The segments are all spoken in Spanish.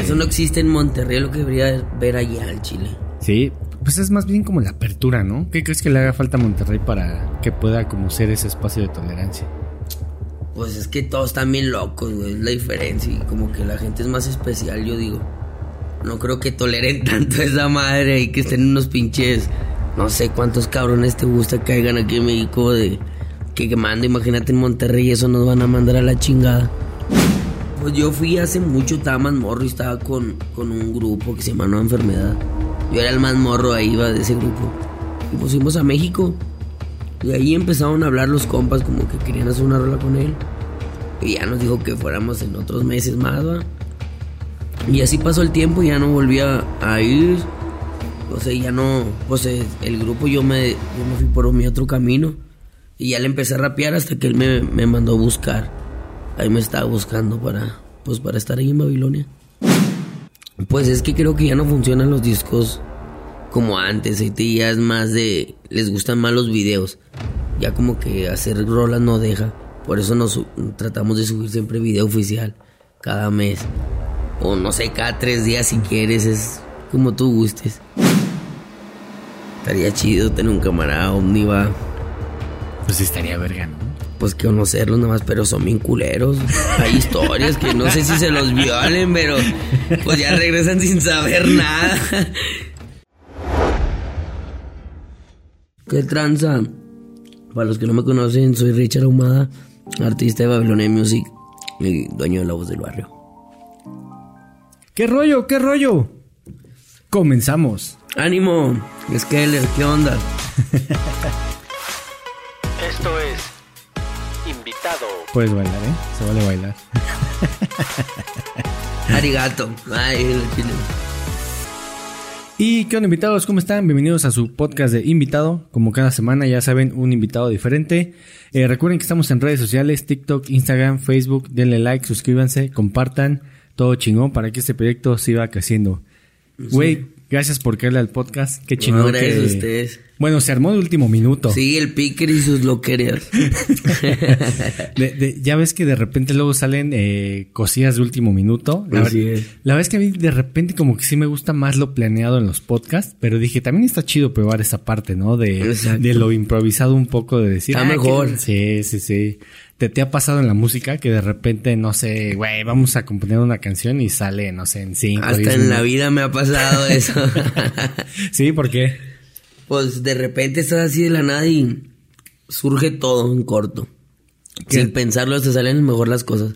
que... Eso no existe en Monterrey, lo que debería ver allá en Chile. Sí, pues es más bien como la apertura, ¿no? ¿Qué crees que le haga falta a Monterrey para que pueda como ser ese espacio de tolerancia? Pues es que todos están bien locos, güey, es la diferencia. Y como que la gente es más especial, yo digo. No creo que toleren tanto a esa madre y que estén unos pinches. No sé cuántos cabrones te gusta que caigan aquí en México de que quemando. Imagínate en Monterrey, eso nos van a mandar a la chingada. Pues yo fui hace mucho, estaba más morro y estaba con, con un grupo que se llama Nueva Enfermedad. Yo era el más morro ahí, iba de ese grupo. Y pues fuimos a México. Y ahí empezaron a hablar los compas como que querían hacer una rola con él. Y ya nos dijo que fuéramos en otros meses más, ¿va? Y así pasó el tiempo ya no volvía a ir. O sea, ya no. Pues eh, el grupo yo me, yo me fui por mi otro camino. Y ya le empecé a rapear hasta que él me, me mandó a buscar. Ahí me estaba buscando para. Pues para estar ahí en Babilonia. Pues es que creo que ya no funcionan los discos como antes. Ahí ya es más de. Les gustan más los videos. Ya como que hacer rolas no deja. Por eso nos tratamos de subir siempre video oficial. Cada mes. O no sé, cada tres días si quieres. Es como tú gustes. Estaría chido tener un camarada omniva. Pues estaría verga. Pues conocerlos nada más, pero son bien culeros. Hay historias que no sé si se los violen, pero pues ya regresan sin saber nada. ¿Qué tranza? Para los que no me conocen, soy Richard Ahumada, artista de Babilonia Music y dueño de la voz del barrio. ¿Qué rollo? ¿Qué rollo? Comenzamos. ¡Ánimo! Skeller, ¿qué onda? Puedes bailar, ¿eh? Se vale bailar. Arigato. Ay. ¿Y qué onda invitados? ¿Cómo están? Bienvenidos a su podcast de invitado. Como cada semana ya saben, un invitado diferente. Eh, recuerden que estamos en redes sociales, TikTok, Instagram, Facebook. Denle like, suscríbanse, compartan. Todo chingón para que este proyecto siga creciendo. Güey, gracias por caerle al podcast. Qué chingón No, gracias que- a ustedes. Bueno, se armó de último minuto. Sí, el picker y sus loquerías. De- de- ya ves que de repente luego salen eh, cosillas de último minuto. La, Así ver- es. la verdad es que a mí de repente como que sí me gusta más lo planeado en los podcasts, pero dije, también está chido probar esa parte, ¿no? De, lo improvisado un poco, de decir... Está "Ah, mejor". que- Sí, sí, sí. ¿Te, ¿Te ha pasado en la música que de repente, no sé, güey, vamos a componer una canción y sale, no sé, en cinco, Hasta en la vida me ha pasado eso. Sí, ¿por qué? Pues de repente estás así de la nada y surge todo en corto. ¿Qué? Sin pensarlo te salen mejor las cosas.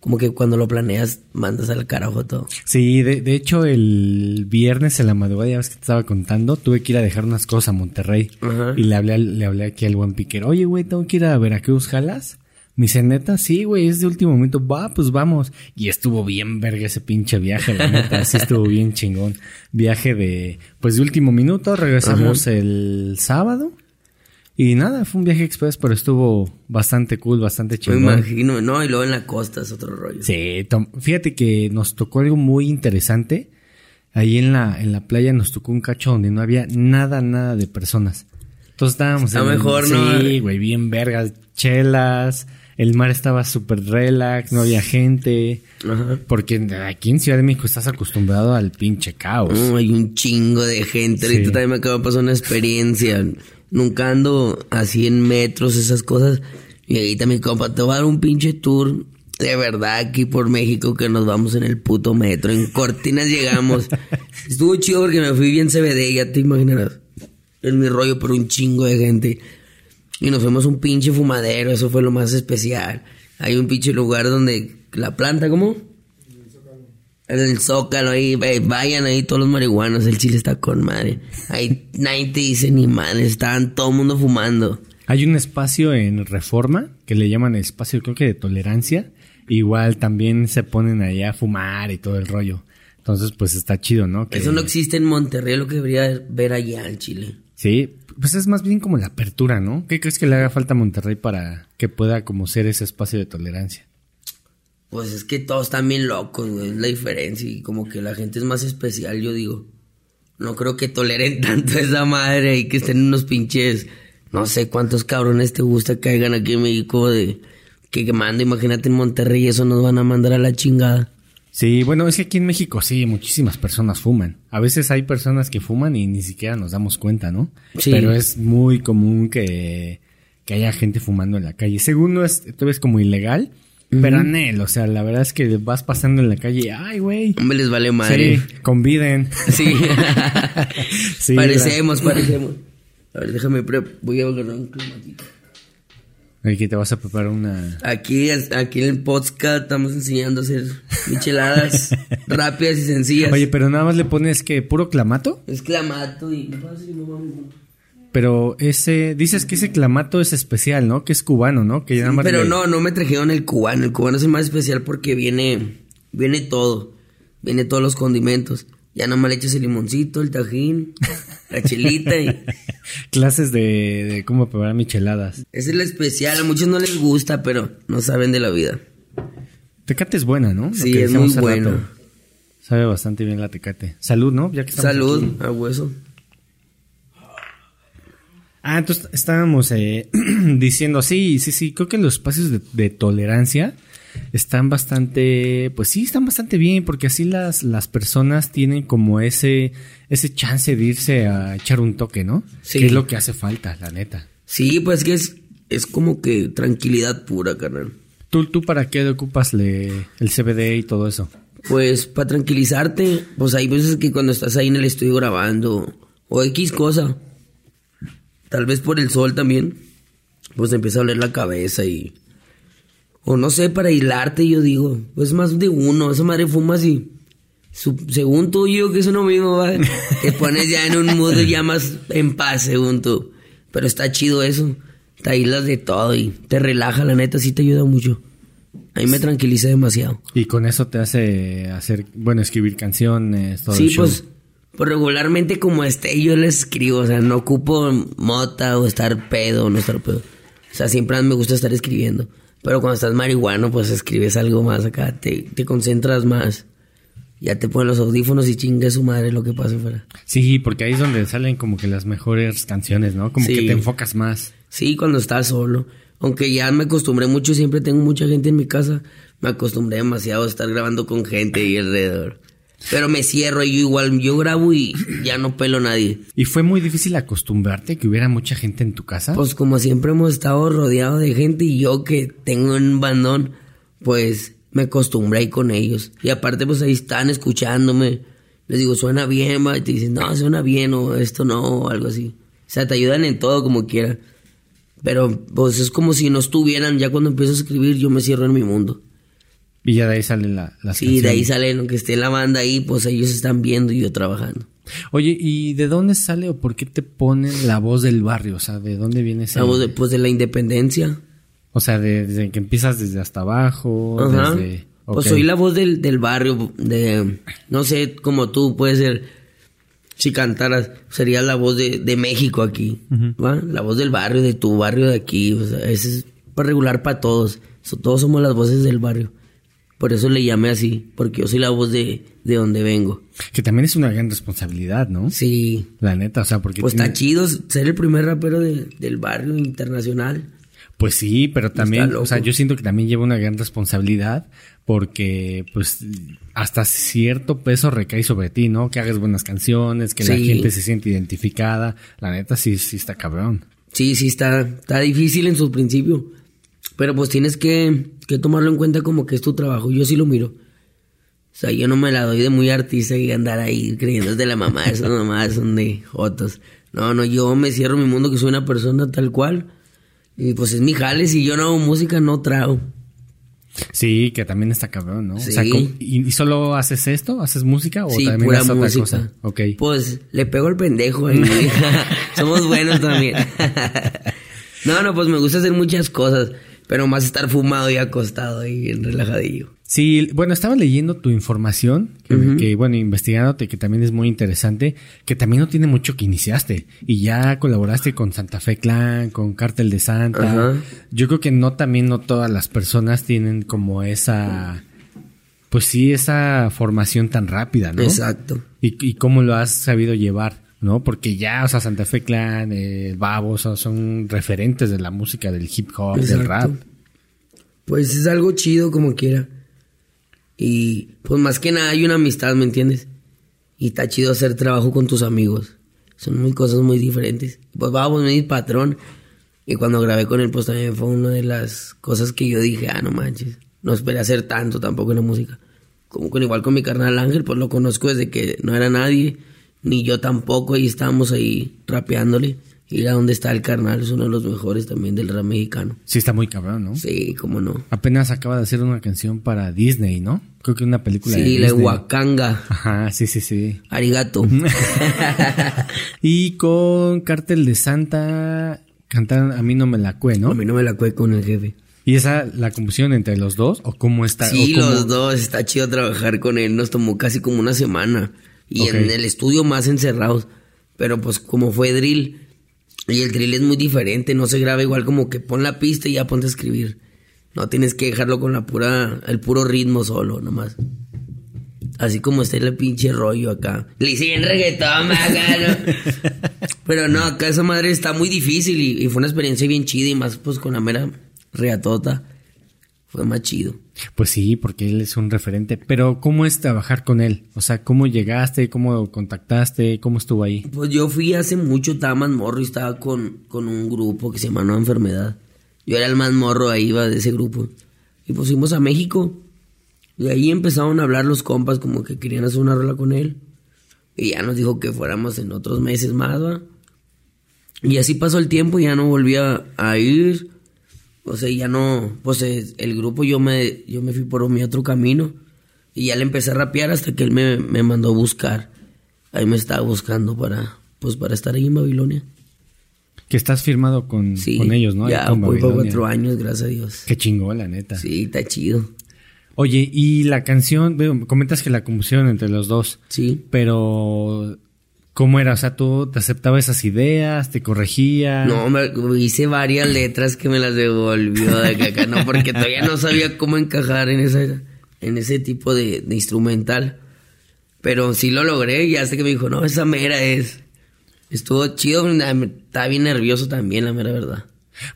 Como que cuando lo planeas mandas al carajo todo. Sí, de, de hecho el viernes en la madrugada, ya ves que te estaba contando, tuve que ir a dejar unas cosas a Monterrey. Ajá. Y le hablé, le hablé aquí al buen piquero, oye, güey, tengo que ir a Veracruz, ¿jalas? Me dice, neta, sí, güey, es de último momento, va, pues vamos. Y estuvo bien verga ese pinche viaje, la neta, sí estuvo bien chingón. Viaje de, pues de último minuto, regresamos el sábado. Y nada, fue un viaje express, pero estuvo bastante cool, bastante Me chingón. imagino, no, y luego en la costa es otro rollo. Sí, fíjate que nos tocó algo muy interesante. Ahí en la, en la playa nos tocó un cacho donde no había nada, nada de personas. Entonces estábamos Está en el- mejor, ¿no? Sí, güey, bien vergas, chelas. El mar estaba súper relax, no había gente. Ajá. Porque aquí en Ciudad de México estás acostumbrado al pinche caos. No, hay un chingo de gente. Sí. Ahorita también me acaba de pasar una experiencia. Nunca ando así en metros, esas cosas. Y ahí también, compa, te voy a dar un pinche tour de verdad aquí por México que nos vamos en el puto metro. En Cortinas llegamos. Estuvo chido porque me fui bien CBD, ya te imaginarás. Es mi rollo, pero un chingo de gente. Y nos fuimos a un pinche fumadero, eso fue lo más especial. Hay un pinche lugar donde la planta, ¿cómo? En el Zócalo, ahí, ve- vayan ahí todos los marihuanos, el chile está con madre. Ahí nadie te dice ni madre, estaban todo el mundo fumando. Hay un espacio en Reforma que le llaman espacio, creo que de tolerancia. Igual también se ponen allá a fumar y todo el rollo. Entonces, pues está chido, ¿no? Que- Eso no existe en Monterrey, lo que debería ver allá en Chile. Sí, pues es más bien como la apertura, ¿no? ¿Qué crees que le haga falta a Monterrey para que pueda como ser ese espacio de tolerancia? Pues es que todos están bien locos, güey, es la diferencia. Y como que la gente es más especial, yo digo. No creo que toleren tanto a esa madre y que estén unos pinches. No sé cuántos cabrones te gusta que caigan aquí en México de que quemando. Imagínate en Monterrey, eso nos van a mandar a la chingada. Sí, bueno, es que aquí en México sí, muchísimas personas fuman. A veces hay personas que fuman y ni siquiera nos damos cuenta, ¿no? Sí. Pero es muy común que, que haya gente fumando en la calle. Según no es, tú ves como ilegal, pero anel, o sea, la verdad es que vas pasando en la calle ay, güey. Hombre, les vale madre. Sí, conviden. Sí. Sí, parecemos, parecemos. A ver, déjame, voy a agarrar un climatito. Aquí te vas a preparar una... Aquí, aquí en el podcast estamos enseñando a hacer micheladas rápidas y sencillas. Oye, pero nada más le pones que puro clamato. Es clamato y... Pero ese, dices que ese clamato es especial, ¿no? Que es cubano, ¿no? Que ya Pero le- no, no me trajeron el cubano. El cubano es el más especial porque viene, viene todo. Viene todos los condimentos. Ya nomás le echas el limoncito, el tajín, la chelita y... Clases de, de cómo preparar micheladas. Es el especial. A muchos no les gusta, pero no saben de la vida. Tecate es buena, ¿no? Sí, es muy bueno. Sabe bastante bien la tecate. Salud, ¿no? Ya que Salud, aquí. a hueso. Ah, entonces estábamos eh, diciendo, sí, sí, sí, creo que los espacios de, de tolerancia están bastante, pues sí, están bastante bien, porque así las, las personas tienen como ese, ese chance de irse a echar un toque, ¿no? Sí. Que es lo que hace falta, la neta. Sí, pues que es, es como que tranquilidad pura, carnal. ¿Tú, tú para qué ocupas le- el CBD y todo eso? Pues para tranquilizarte, pues hay veces que cuando estás ahí en el estudio grabando o X cosa, tal vez por el sol también, pues empieza a doler la cabeza y... O no sé, para hilarte yo digo, pues más de uno, esa madre fumas y... su- según tú, yo que eso no mismo, va, te pones ya en un mood ya más en paz, según tú. Pero está chido eso, te aíslas de todo y te relaja, la neta, sí te ayuda mucho. A mí me tranquiliza demasiado. Y con eso te hace hacer, bueno, escribir canciones, todo Sí, el show. pues, pues regularmente como esté yo les escribo, o sea, no ocupo mota o estar pedo o no estar pedo. O sea, siempre me gusta estar escribiendo. Pero cuando estás marihuano, pues escribes algo más acá, te, te concentras más. Ya te ponen los audífonos y chinga su madre lo que pasa afuera. Sí, porque ahí es donde salen como que las mejores canciones, ¿no? Como Sí. que te enfocas más. Sí, cuando estás solo. Aunque ya me acostumbré mucho, siempre tengo mucha gente en mi casa. Me acostumbré demasiado a estar grabando con gente ahí alrededor. Pero me cierro y yo igual, yo grabo y ya no pelo a nadie. ¿Y fue muy difícil acostumbrarte que hubiera mucha gente en tu casa? Pues como siempre hemos estado rodeados de gente y yo que tengo un bandón, pues me acostumbré ahí con ellos. Y aparte pues ahí están escuchándome. Les digo, suena bien, va, y te dicen, no, suena bien o esto no, o algo así. O sea, te ayudan en todo como quiera. Pero pues es como si no estuvieran, ya cuando empiezo a escribir yo me cierro en mi mundo. Y ya de ahí salen la, las Sí, de ahí salen, aunque esté la banda ahí, pues ellos están viendo y yo trabajando. Oye, ¿y de dónde sale o por qué te ponen la voz del barrio? O sea, ¿de dónde viene ese? La voz de, pues de la independencia. O sea, de- desde que empiezas desde hasta abajo, Ajá. desde... Pues soy la voz del, del barrio, de, no sé, como tú, puede ser, si cantaras, sería la voz de, de México aquí, ¿va? La voz del barrio, de tu barrio de aquí, o sea, ese es para regular para todos, So- todos somos las voces del barrio. Por eso le llamé así, porque yo soy la voz de, de donde vengo. Que también es una gran responsabilidad, ¿no? Sí, La neta, o sea, porque... pues tiene- está chido ser el primer rapero de- del barrio internacional. Pues sí, pero también, o sea, yo siento que también lleva una gran responsabilidad porque, pues, hasta cierto peso recae sobre ti, ¿no? Que hagas buenas canciones, que la gente se siente identificada. La neta sí, sí está cabrón. Sí, sí, está, está difícil en su principio. Pero pues tienes que, que tomarlo en cuenta como que es tu trabajo. Yo sí lo miro. O sea, yo no me la doy de muy artista y andar ahí creyendo de la mamá. Esas mamás son de jotos. No, no, yo me cierro mi mundo que soy una persona tal cual. Y pues es mi jale. Si yo no hago música, no trago. Sí, que también está cabrón, ¿no? O sea, Sí. ¿cómo- ¿y, solo haces esto? ¿Haces música o Sí, también pura haces otra música. cosa? Ok. Pues le pego al pendejo ahí. Somos buenos también. no, no, pues me gusta hacer muchas cosas. Pero más estar fumado y acostado bien relajadillo. Sí, bueno, estaba leyendo tu información, que, que, bueno, investigándote, que también es muy interesante, que también no tiene mucho que iniciaste, y ya colaboraste con Santa Fe Clan, con Cártel de Santa. Yo creo que no, también no todas las personas tienen como esa, pues sí, esa formación tan rápida, ¿no? Exacto. Y, y cómo lo has sabido llevar, ¿no? Porque ya, o sea, Santa Fe Clan, eh, Babo, o sea, son referentes de la música, del hip hop, del rap. Pues es algo chido como quiera. Y pues más que nada hay una amistad, ¿me entiendes? Y está chido hacer trabajo con tus amigos. Son muy cosas muy diferentes. Pues vamos, mi patrón. Y cuando grabé con él, pues también fue una de las cosas que yo dije, ah, no manches. No esperé hacer tanto tampoco en la música. Como con igual con mi carnal Ángel, pues lo conozco desde que no era nadie, ni yo tampoco, y estábamos ahí rapeándole. Y a donde está el carnal, es uno de los mejores también del rap mexicano. Sí, está muy cabrón, ¿no? Sí, cómo no. Apenas acaba de hacer una canción para Disney, ¿no? Creo que una película de Sí, la. Wakanga. Ajá, sí, sí, sí. Arigato. Y con Cártel de Santa cantaron A mí no me la cue, A ¿no? mí no me la cue con el jefe. ¿Y esa la composición entre los dos? ¿O cómo está? Sí, cómo- los dos, está chido trabajar con él. Nos tomó casi como una semana. Y Ok. en el estudio más encerrados. Pero pues como fue drill. Y el drill es muy diferente. No se graba igual como que pon la pista y ya ponte a escribir. No tienes que dejarlo con la pura, el puro ritmo solo, nomás. Así como está el pinche rollo acá. Le hice bien reggaetón, acá, ¿no? Pero no, acá esa madre está muy difícil y, y fue una experiencia bien chida y más pues con la mera reatota. Fue más chido. Pues sí, porque él es un referente. Pero ¿cómo es trabajar con él? O sea, ¿cómo llegaste? ¿Cómo contactaste? ¿Cómo estuvo ahí? Pues yo fui hace mucho, estaba más morro y estaba con, con un grupo que se llama Enfermedad. Yo era el más morro, ahí de ese grupo. Y pues fuimos a México. Y ahí empezaron a hablar los compas como que querían hacer una rola con él. Y ya nos dijo que fuéramos en otros meses más, ¿va? Y así pasó el tiempo y ya no volví a ir. O sea, ya no, pues eh, el grupo yo me, yo me fui por mi otro camino. Y ya le empecé a rapear hasta que él me, me mandó a buscar. Ahí me estaba buscando para, pues para estar ahí en Babilonia. Que estás firmado con, Sí, con ellos, ¿no? Ya voy por cuatro años, gracias a Dios. Qué chingón, la neta. Sí, está chido. Oye, y la canción, veo, comentas que la compusieron entre los dos, Sí. pero ¿cómo era? O sea, ¿tú te aceptabas esas ideas? ¿Te corregía? No, me, hice varias letras que me las devolvió de acá, acá, no, porque todavía no sabía cómo encajar en esa, en ese tipo de, de instrumental. Pero sí lo logré y hasta que me dijo, no, esa mera es. Estuvo chido, estaba bien nervioso también, la mera verdad.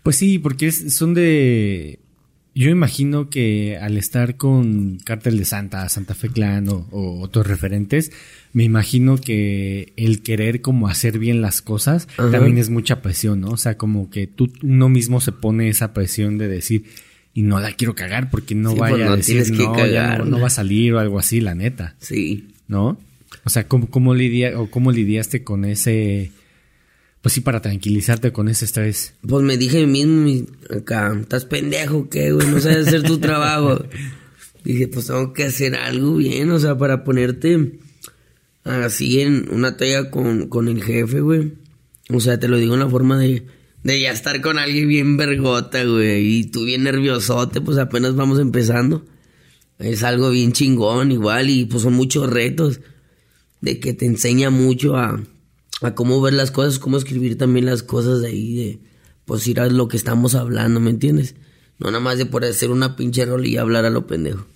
Pues sí, porque es- son de... Yo imagino que al estar con Cártel de Santa, Santa Fe Clan o, o otros referentes, me imagino que el querer como hacer bien las cosas Ajá. también es mucha presión, ¿no? O sea, como que tú uno mismo se pone esa presión de decir, y no la quiero cagar porque no Sí, pues vaya no a decir, que no, ya no, cagarla". no va a salir o algo así, la neta, Sí. ¿no? O sea, ¿cómo, cómo, lidia, o cómo lidiaste con ese... Pues sí, para tranquilizarte con ese estrés. Pues me dije mismo, mi- acá, estás pendejo, ¿qué, güey? No sabes hacer tu trabajo. Dije, pues tengo que hacer algo bien, o sea, para ponerte así en una talla con, con el jefe, güey. O sea, te lo digo en la forma de, de ya estar con alguien bien vergota, güey. Y tú bien nerviosote, pues apenas vamos empezando. Es algo bien chingón, igual, y pues son muchos retos. De que te enseña mucho a, a cómo ver las cosas, cómo escribir también las cosas de ahí, de pues ir a lo que estamos hablando, ¿me entiendes? No nada más de por hacer una pinche rol y hablar a lo pendejo.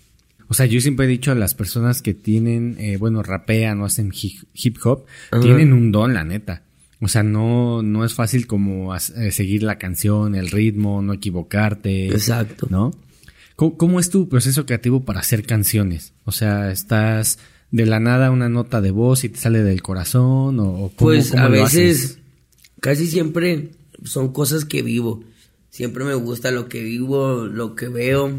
O sea, yo siempre he dicho a las personas que tienen, eh, bueno, rapean o hacen hi- hip hop, Ajá. tienen un don, la neta. O sea, no, no es fácil como eh, seguir la canción, el ritmo, no equivocarte. Exacto. ¿No? ¿Cómo, cómo es tu proceso creativo para hacer canciones? O sea, ¿estás de la nada una nota de voz y te sale del corazón? ¿O, o cómo, Pues cómo a lo veces, haces? casi siempre son cosas que vivo. Siempre me gusta lo que vivo, lo que veo,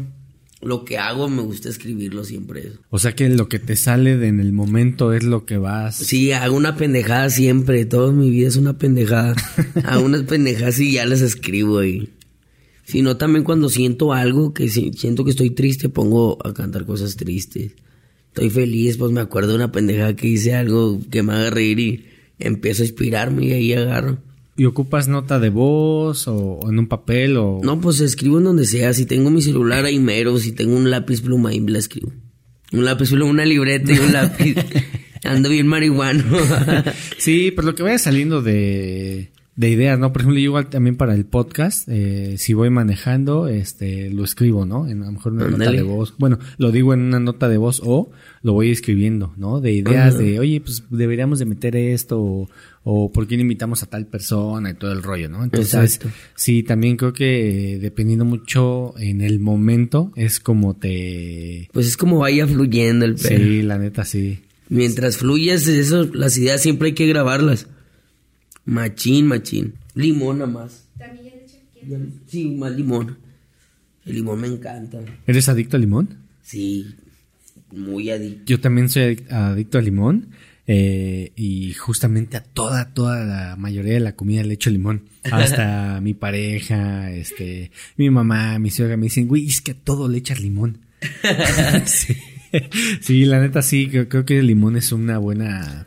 lo que hago, me gusta escribirlo siempre. O sea, que lo que te sale de en el momento es lo que vas... Sí, hago una pendejada siempre, toda mi vida es una pendejada. hago unas pendejadas y ya las escribo y... Si no, también cuando siento algo, que si- siento que estoy triste, pongo a cantar cosas tristes. Estoy feliz, pues me acuerdo de una pendejada que hice algo que me haga reír y empiezo a inspirarme y ahí agarro. ¿Y ocupas nota de voz o, o en un papel o...? No, pues escribo en donde sea. Si tengo mi celular ahí mero, si tengo un lápiz pluma ahí la escribo. Un lápiz pluma, una libreta y un lápiz. Ando bien marihuano. Sí, pues lo que vaya saliendo de, de ideas, ¿no? Por ejemplo, yo igual también para el podcast, eh, si voy manejando, este, lo escribo, ¿no? En a lo mejor una nota de voz. Bueno, lo digo en una nota de voz o lo voy escribiendo, ¿no? De ideas de, oye, pues deberíamos de meter esto o, o por qué no invitamos a tal persona y todo el rollo, ¿no? Entonces, Exacto. sí, también creo que eh, dependiendo mucho en el momento es como te... Pues es como vaya fluyendo el pedo. Sí, la neta, sí. Mientras fluyes, eso, las ideas siempre hay que grabarlas. Machín, machín. Limón nada más. Ya- Sí, más limón. El limón me encanta. ¿Eres adicto al limón? Sí, muy adicto. Yo también soy adic- adicto al limón. eh, y justamente a toda, toda la mayoría de la comida le echo limón. Hasta mi pareja, este, mi mamá, mi suegra me dicen, güey, es que a todo le echas limón. sí. Sí, la neta sí, creo, creo que el limón es una buena...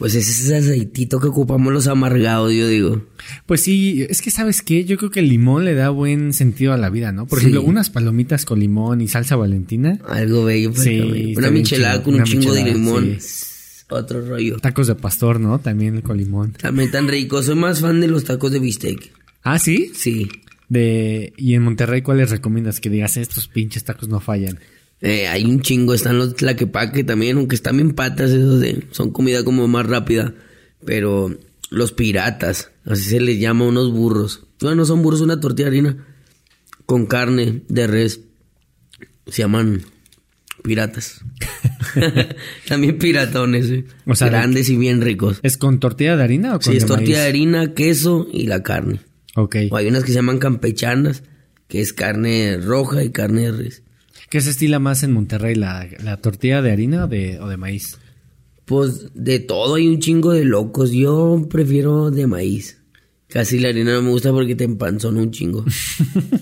Pues ese es ese aceitito que ocupamos los amargados, yo digo. Pues sí, es que sabes qué, yo creo que el limón le da buen sentido a la vida, ¿no? Por Sí. ejemplo, unas palomitas con limón y salsa valentina, Algo bello. pues, Sí, Una michelada con un chingo de limón. sí. Otro rollo. tacos de pastor, ¿no? También con limón. También tan rico. Soy más fan de los tacos de bistec. Ah, ¿sí? Sí. De, y en Monterrey, ¿cuáles recomiendas? Que digas, estos pinches tacos no fallan. Eh, hay un chingo, están los tlaquepaque también, aunque están bien patas esos de, son comida como más rápida, pero los piratas, así se les llama unos burros. Bueno, no son burros, una tortilla de harina con carne de res. Se llaman piratas. también piratones, eh. O sea, grandes y bien ricos. ¿Es con tortilla de harina o con Sí, es de tortilla de harina, queso y la carne. Ok. O hay unas que se llaman campechanas, que es carne roja y carne de res. ¿Qué se estila más en Monterrey? ¿La, la tortilla de harina o de, o de maíz? Pues de todo hay un chingo de locos. Yo prefiero de maíz. Casi la harina no me gusta porque te empanzona un chingo.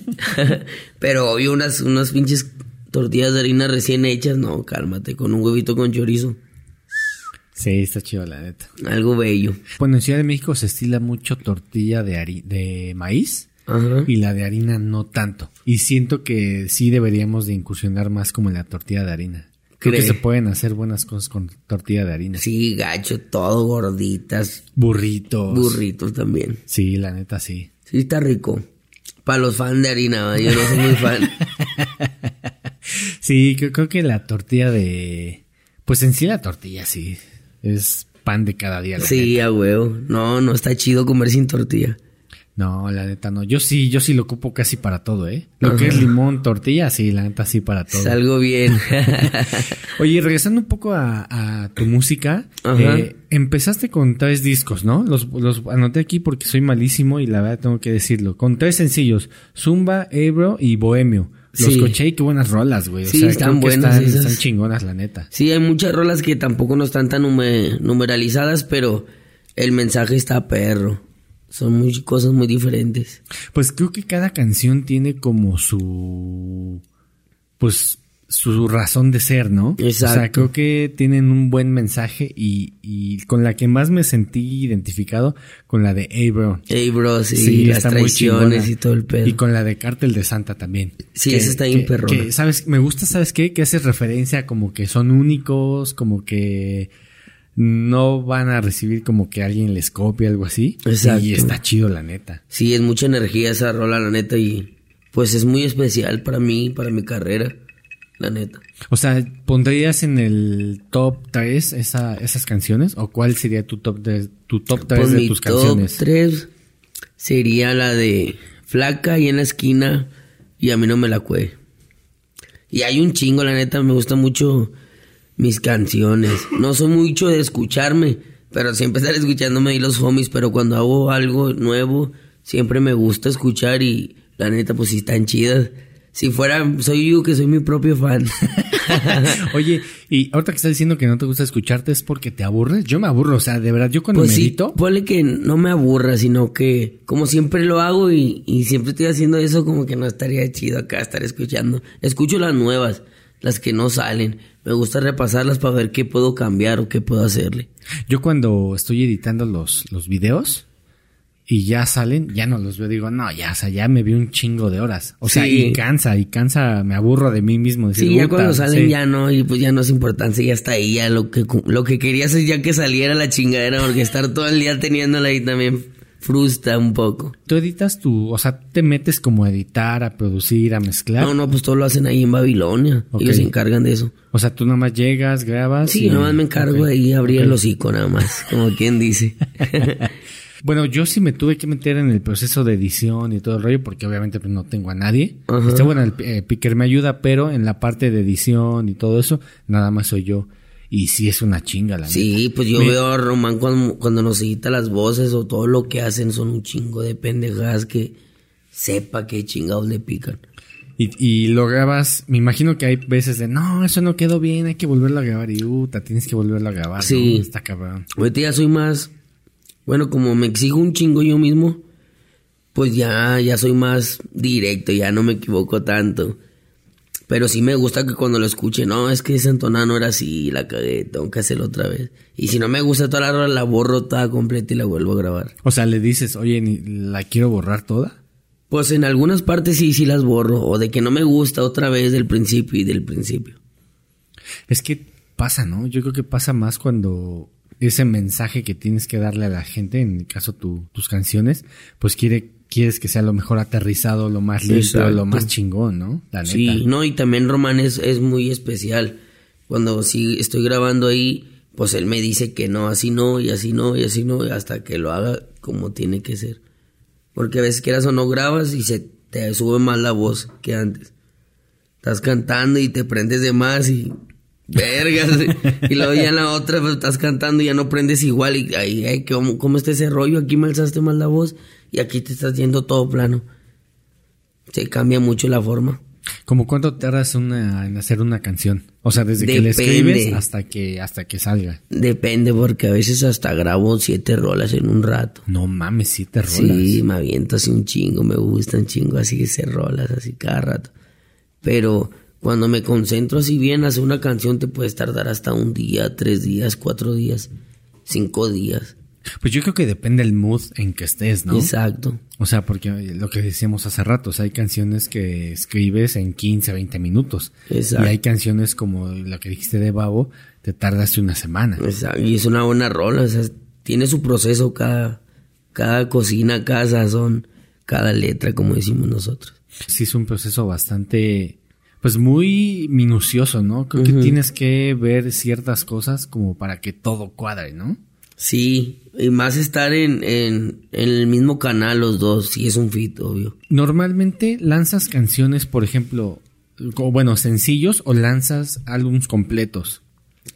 Pero obvio, unas, unas pinches tortillas de harina recién hechas, no, cálmate, con un huevito con chorizo. Sí, está chido, la neta. Algo bello. Bueno, en Ciudad de México se estila mucho tortilla de, de maíz Ajá. y la de harina no tanto. Y siento que sí deberíamos de incursionar más como en la tortilla de harina. Creo que se pueden hacer buenas cosas con tortilla de harina. Sí, gacho, todo gorditas, Burritos. burritos también. Sí, la neta sí. Sí, está rico. Para los fans de harina, yo no soy muy fan. Sí, creo, creo que la tortilla de... Pues en sí la tortilla sí. Es pan de cada día. Sí, a huevo. No, no está chido comer sin tortilla. No, la neta no. Yo sí, yo sí lo ocupo casi para todo, ¿eh? Lo que es limón, tortilla, sí, la neta sí para todo. Salgo bien. Oye, regresando un poco a, a tu música, eh, empezaste con tres discos, ¿no? Los, los anoté aquí porque soy malísimo y la verdad tengo que decirlo. Con tres sencillos, Zumba, Ebro y Bohemio. Los Sí. escuché y qué buenas rolas, güey. O Sí, sea, están buenas Están, esas. están chingonas, la neta. Sí, hay muchas rolas que tampoco no están tan nume- numeralizadas, pero el mensaje está perro. Son muy, cosas muy diferentes. Pues creo que cada canción tiene como su. Pues su razón de ser, ¿no? O sea, Exacto. creo que tienen un buen mensaje y, y con la que más me sentí identificado, con la de Hey Bro. Ey, bro, sí, las traiciones y todo el pedo. Y con la de Cártel de Santa también. Sí, esa está bien que, ¿sabes? Me gusta, ¿sabes qué? Que hace referencia como que son únicos, como que no van a recibir como que alguien les copie, algo así. Exacto. Y está chido, la neta. Sí, es mucha energía esa rola, la neta, y pues es muy especial para mí, para mi carrera, la neta. O sea, ¿pondrías en el top 3 esa, esas canciones? ¿O cuál sería tu top de, tu top 3 Pues de mi tus top canciones? 3 sería la de Flaca y en la esquina y a mí no me la cue. Y hay un chingo, la neta, me gustan mucho mis canciones. No soy mucho de escucharme, pero siempre estar escuchándome y los homies, pero cuando hago algo nuevo, siempre me gusta escuchar y la neta, pues sí están chidas. Si fuera, soy yo que soy mi propio fan. Oye, y ahorita que estás diciendo que no te gusta escucharte es porque te aburres. Yo me aburro, o sea, de verdad, yo cuando Pues sí, ponle que no me aburra, sino que como siempre lo hago y, y siempre estoy haciendo eso, como que no estaría chido acá estar escuchando. Escucho las nuevas, las que no salen. Me gusta repasarlas para ver qué puedo cambiar o qué puedo hacerle. yo cuando estoy editando los, los videos y ya salen, ya no los veo, digo, no, ya, o sea, ya me vi un chingo de horas. O sea, Sí. y cansa, y cansa, me aburro de mí mismo. Decir, Sí, ya cuando salen sí. ya no, y pues ya no es importante, ya está ahí, ya lo que, lo que querías es ya que saliera la chingadera, porque estar todo el día teniéndola ahí también, frustra un poco. ¿Tú editas tu, o sea, te metes como a editar, a producir, a mezclar? No, no, pues todo lo hacen ahí en Babilonia. Ok. Ellos se encargan de eso. O sea, tú nada más llegas, grabas. Sí, y- nomás me encargo Ok. ahí abrir Ok. el hocico nada más, como quien dice. Bueno, yo sí me tuve que meter en el proceso de edición y todo el rollo, porque obviamente pues, no tengo a nadie. Ajá. Está bueno, el eh, Picker me ayuda, pero en la parte de edición y todo eso, nada más soy yo. Y sí es una chinga, la neta. Sí, pues yo Me- veo a Román cuando, cuando nos edita las voces o todo lo que hacen son un chingo de pendejadas que sepa qué chingados le pican. Y, y lo grabas, me imagino que hay veces de, no, eso no quedó bien, hay que volverlo a grabar. Y, puta, tienes que volverlo a grabar. Sí. ¿no? Está cabrón. Ahorita ya soy más, bueno, como me exijo un chingo yo mismo, pues ya, ya soy más directo, ya no me equivoco tanto. Pero sí me gusta que cuando lo escuche, no, es que esa entonada no era así, la cagué, tengo que hacerlo otra vez. Y si no me gusta toda la rola, la borro toda completa y la vuelvo a grabar. O sea, le dices, oye, la quiero borrar toda. Pues en algunas partes sí, sí las borro, o de que no me gusta otra vez del principio y del principio. Es que pasa, ¿no? Yo creo que pasa más cuando ese mensaje que tienes que darle a la gente, en mi caso tu- tus canciones, pues quiere, quieres que sea lo mejor aterrizado, lo más limpio, Exacto. lo más chingón, ¿no? La neta. Sí, no, y también Román es, es muy especial. Cuando sí estoy grabando ahí, pues él me dice que no, así no, y así no, y así no, hasta que lo haga como tiene que ser. Porque a veces quieras o no grabas y se te sube más la voz que antes. Estás cantando y te prendes de más y vergas. y luego ya en la otra pues, estás cantando y ya no prendes igual y ahí, ay, ¿cómo, ¿cómo está ese rollo? Aquí me alzaste más la voz y aquí te estás yendo todo plano. Se cambia mucho la forma. ¿Como cuánto tardas una, en hacer una canción? O sea, desde que la escribes hasta que, hasta que salga. Depende, porque a veces hasta grabo siete rolas en un rato. No mames, siete rolas. Sí, me aviento así un chingo, me gusta un chingo así hacer rolas así cada rato. Pero cuando me concentro así bien, hacer una canción te puedes tardar hasta un día, tres días, cuatro días, cinco días. Pues yo creo que depende el mood en que estés, ¿no? Exacto. O sea, porque lo que decíamos hace rato, o sea, hay canciones que escribes en 15, 20 minutos. Exacto. Y hay canciones como la que dijiste de Babo, te tardaste una semana. Exacto. Y es una buena rola, o sea, tiene su proceso cada, cada cocina, cada sazón, cada letra, como decimos nosotros. Sí, es un proceso bastante, pues muy minucioso, ¿no? Creo que tienes que ver ciertas cosas como para que todo cuadre, ¿no? Sí, y más estar en, en, en el mismo canal los dos, sí es un fit, obvio. Normalmente lanzas canciones, por ejemplo, o bueno, sencillos o lanzas álbums completos.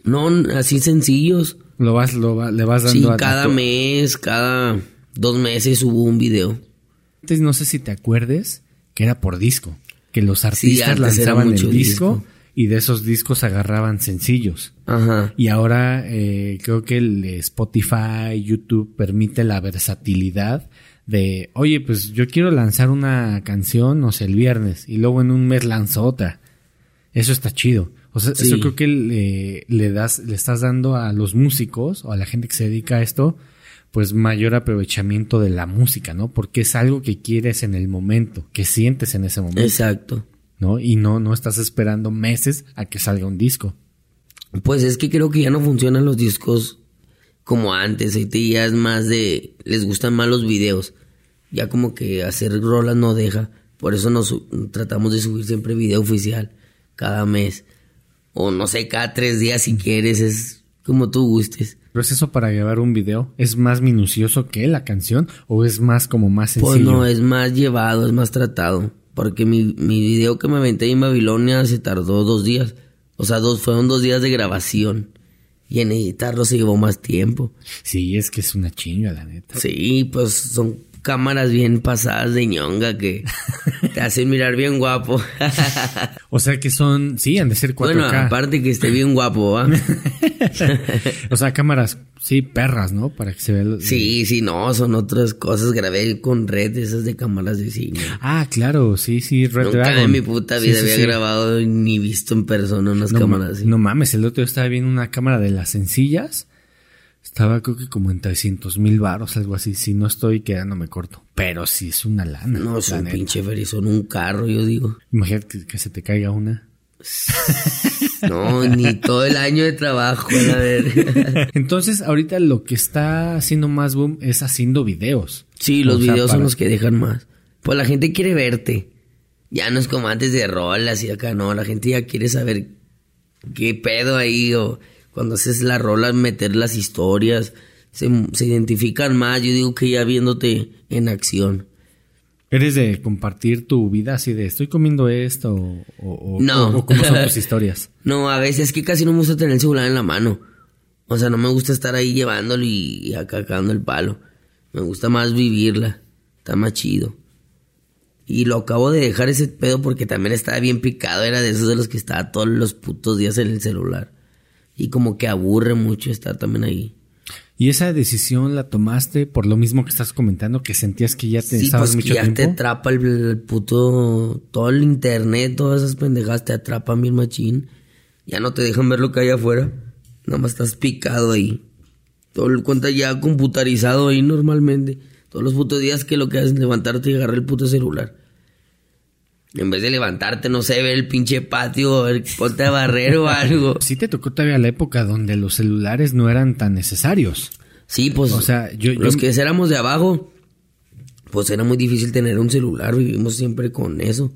No, así sencillos. Lo vas, lo va- le vas Sí, dando a cada mes, cada dos meses subo un video. Antes no sé si te acuerdes que era por disco, que los artistas era lanzaban mucho el disco, disco. Y de esos discos agarraban sencillos. Ajá. Y ahora eh, creo que el Spotify, YouTube permite la versatilidad de, oye, pues yo quiero lanzar una canción, no sé, el viernes y luego en un mes lanzo otra. Eso está chido. O sea, Sí. eso creo que le, le das, le estás dando a los músicos o a la gente que se dedica a esto, pues mayor aprovechamiento de la música, ¿no? Porque es algo que quieres en el momento, que sientes en ese momento, Exacto. ¿No? Y no, no estás esperando meses a que salga un disco. Pues es que creo que ya no funcionan los discos como antes. Ahorita ya es más de. Les gustan más los videos. Ya como que hacer rolas no deja. Por eso nos tratamos de subir siempre video oficial cada mes. O no sé, cada tres días si quieres. Es como tú gustes. ¿El proceso para grabar un video es más minucioso que la canción o es más como más sencillo? Pues no, es más llevado, es más tratado. Porque mi, mi video que me aventé en Babilonia se tardó dos días. O sea, dos, fueron dos días de grabación. Y en editarlo se llevó más tiempo. Sí, es que es una chinga, la neta. Sí, pues son cámaras bien pasadas de ñonga que te hacen mirar bien guapo. O sea que son, sí, han de ser 4K. bueno, aparte que esté bien guapo, ¿va? o sea, cámaras, sí, perras, ¿no? Para que se vea. el- Sí, sí, no, son otras cosas. Grabé con red esas de cámaras de cine. Ah, claro, sí, sí, Red Nunca Dragon. en mi puta vida sí, había sí. grabado ni visto en persona unas No, cámaras así. no mames, el otro día estaba viendo una cámara de las sencillas. Estaba creo que como en 300 mil baros, algo así. Si no estoy quedándome corto. Pero sí es una lana. No, es un pinche ferizón, un carro, yo digo. Imagínate que, que se te caiga una. No, ni todo el año de trabajo, a ver. Entonces, ahorita lo que está haciendo más boom es haciendo videos. Sí, los O sea, videos son los que dejan más. Pues la gente quiere verte. Ya no es como antes de rolas y acá, no. La gente ya quiere saber qué pedo ahí o cuando haces la rola, meter las historias. Se, se identifican más, yo digo que ya viéndote en acción. ¿Eres de compartir tu vida así de estoy comiendo esto o, o, No. o- o cómo son tus historias? No, a veces es que casi no me gusta tener el celular en la mano. O sea, no me gusta estar ahí llevándolo y, cagando el palo. Me gusta más vivirla. Está más chido. Y lo acabo de dejar ese pedo porque también estaba bien picado. Era de esos de los que estaba todos los putos días en el celular. Y como que aburre mucho estar también ahí. ¿Y esa decisión la tomaste por lo mismo que estás comentando, que sentías que ya te Sí, estabas pues que mucho ya te atrapa el, el puto... Todo el internet, todas esas pendejadas te atrapan bien machín. Ya no te dejan ver lo que hay afuera. Nada más estás picado ahí. Todo el cuenta ya computarizado ahí normalmente. Todos los putos días que lo que haces es levantarte y agarrar el puto celular. En vez de levantarte, no sé, ver el pinche patio, ver, ponte a barrer o algo. Sí te tocó todavía la época donde los celulares no eran tan necesarios. Sí, pues. O sea, yo- Los yo- que éramos de abajo, pues era muy difícil tener un celular. Vivimos siempre con eso.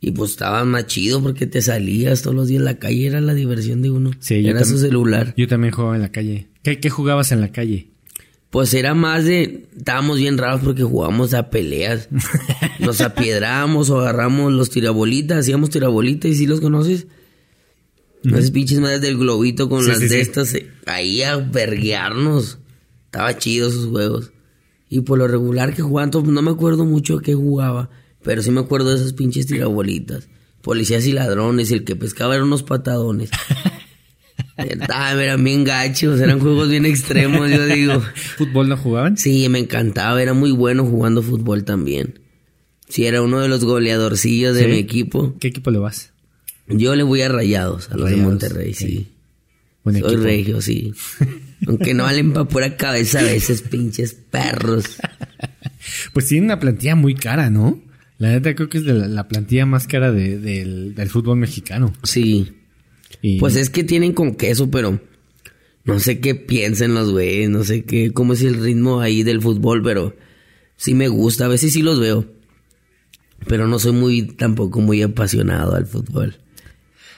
Y pues estaba más chido porque te salías todos los días en la calle. Era la diversión de uno. Sí, yo era su celular. Yo también jugaba en la calle. ¿Qué, qué jugabas en la calle? Pues era más de. Estábamos bien raros porque jugábamos a peleas. Nos apiedrábamos o agarramos los tirabolitas. Hacíamos tirabolitas y si los conoces. Esas pinches madres del globito con Sí, las sí, de sí. estas. eh, Ahí a verguearnos. Estaba chido esos juegos. Y por lo regular que jugaban, no me acuerdo mucho qué jugaba. Pero sí me acuerdo de esas pinches tirabolitas. Policías y ladrones. Y el que pescaba eran unos patadones. Ah, eran bien gachos. Eran juegos bien extremos, yo digo. ¿Fútbol no jugaban? Sí, me encantaba, era muy bueno jugando fútbol también. Sí, era uno de los goleadorcillos de ¿Sí? mi equipo. ¿Qué equipo le vas? Yo le voy a Rayados, a los de Monterrey, ok. sí. Buen Soy equipo. regio, sí. Aunque no valen pa' pura cabeza a veces, pinches perros. Pues tiene una plantilla muy cara, ¿no? La neta creo que es de la, la plantilla más cara de- del, del fútbol mexicano. Sí. Y Pues es que tienen con queso, pero no sé qué piensen los güeyes, no sé qué, cómo es el ritmo ahí del fútbol, pero sí me gusta, a veces sí los veo. Pero no soy muy, tampoco muy apasionado al fútbol.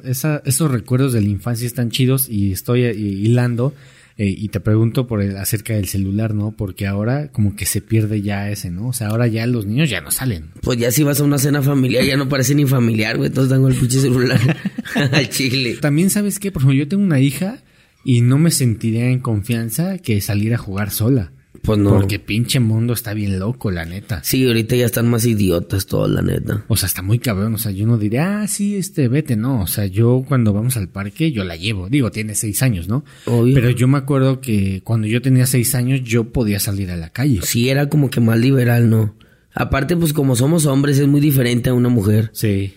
esa- esos recuerdos de la infancia están chidos y estoy eh, hilando eh, y te pregunto por el, acerca del celular, ¿no? Porque ahora como que se pierde ya ese, ¿no? O sea, ahora ya los niños ya no salen. Pues ya si vas a una cena familiar, ya no parece ni familiar, güey. Todos dan el pinche celular al chile. También sabes qué, por ejemplo, yo tengo una hija y no me sentiría en confianza que salir a jugar sola. Pues no. Porque pinche mundo está bien loco, la neta. Sí, ahorita ya están más idiotas todos, la neta. O sea, está muy cabrón. O sea, yo no diría, ah, sí, este, vete, no. O sea, yo cuando vamos al parque, yo la llevo. Digo, tiene seis años, ¿no? Obvio. Pero yo me acuerdo que cuando yo tenía seis años, yo podía salir a la calle. Sí, era como que más liberal, ¿no? Aparte, pues como somos hombres, es muy diferente a una mujer. Sí.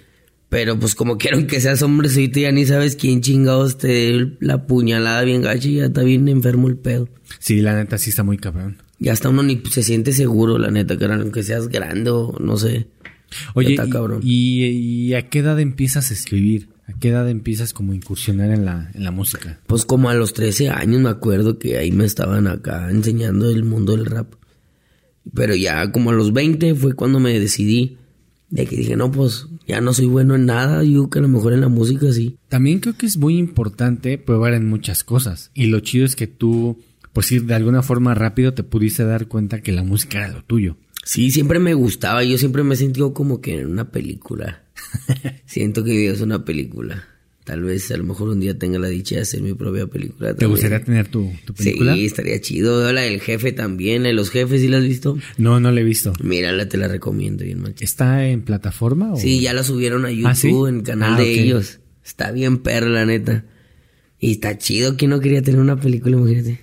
Pero pues como quiero que seas hombre, ahorita ya ni sabes quién chingados te dé la puñalada bien gacha y ya está bien enfermo el pedo. Sí, la neta sí está muy cabrón. Ya hasta uno ni se siente seguro, la neta, que aunque seas grande o no sé. Oye, está y- cabrón. y, y a qué edad empiezas a escribir? ¿A qué edad empiezas como a incursionar en la, en la música? Pues como a los 13 años me acuerdo que ahí me estaban acá enseñando el mundo del rap. Pero ya como a los 20 fue cuando me decidí. De que dije, no, pues ya no soy bueno en nada. Yo que a lo mejor en la música sí. También creo que es muy importante probar en muchas cosas. Y lo chido es que tú, pues ir de alguna forma rápido te pudiste dar cuenta que la música era lo tuyo. Sí, siempre me gustaba. Yo siempre me he sentido como que en una película. Siento que es una película. Tal vez a lo mejor un día tenga la dicha de hacer mi propia película. ¿Te también. gustaría tener tu, tu película? Sí, estaría chido. La del jefe también. Los jefes, ¿sí la has visto? No, no la he visto. Mírala, te la recomiendo bien, macho. ¿Está en plataforma? O? Sí, ya la subieron a YouTube, ¿Ah, sí? en el canal Ah, de ellos. Está bien perra, la neta. Y está chido que no quería tener una película, imagínate.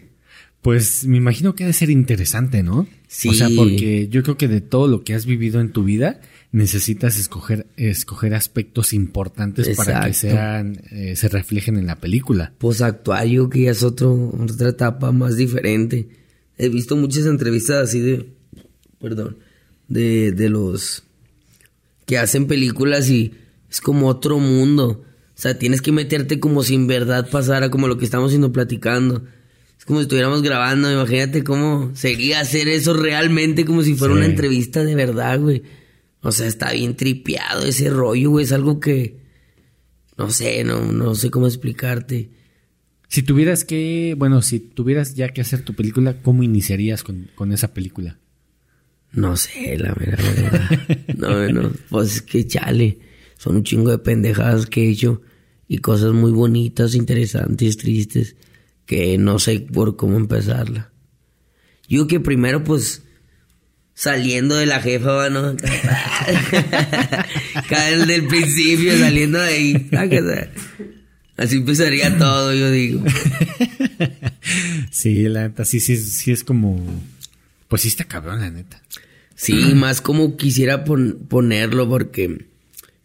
Pues me imagino que ha de ser interesante, ¿no? Sí. O sea, porque yo creo que de todo lo que has vivido en tu vida, necesitas escoger, escoger aspectos importantes para que sean, eh, se reflejen en la película. Pues actuario, que ya es otro, otra etapa más diferente. He visto muchas entrevistas así de, perdón, de, de los que hacen películas y es como otro mundo. sea, tienes que meterte como si en verdad pasara como lo que estamos haciendo platicando. Es como si estuviéramos grabando, imagínate cómo sería hacer eso realmente como si fuera Sí. una entrevista de verdad, güey. O sea, está bien tripeado ese rollo, güey. Es algo que... No sé, no, no sé cómo explicarte. Si tuvieras que, bueno, si tuvieras ya que hacer tu película, ¿cómo iniciarías con, con esa película? No sé, la verdad. No, no, pues es que chale. Son un chingo de pendejadas que he hecho y cosas muy bonitas, interesantes, tristes, que no sé por cómo empezarla. Yo que primero, pues, saliendo de la jefa, ¿no? Caer del principio, saliendo de ahí. Así empezaría todo, yo digo. Sí, la neta, sí, sí, sí es como... Pues sí está cabrón, la neta. Sí, más como quisiera pon- ponerlo porque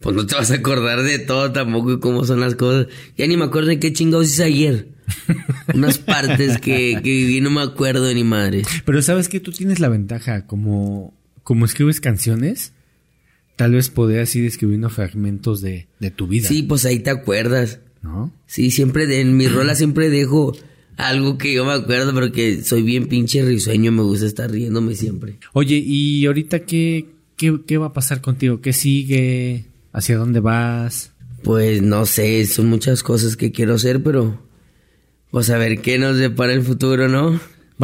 pues no te vas a acordar de todo tampoco y cómo son las cosas. Ya ni me acuerdo de qué chingados hice ayer. Unas partes que, que viví no me acuerdo ni madre. Pero sabes que tú tienes la ventaja, como, como escribes canciones, tal vez podrías ir escribiendo fragmentos de, de tu vida. Sí, pues ahí te acuerdas. ¿No? Sí, siempre de- en mi rola siempre dejo algo que yo me acuerdo porque soy bien pinche risueño, me gusta estar riéndome siempre. Oye, ¿y ahorita qué, qué, qué va a pasar contigo? ¿Qué sigue? ¿Hacia dónde vas? Pues no sé, son muchas cosas que quiero hacer, pero pues a ver qué nos depara el futuro, ¿no?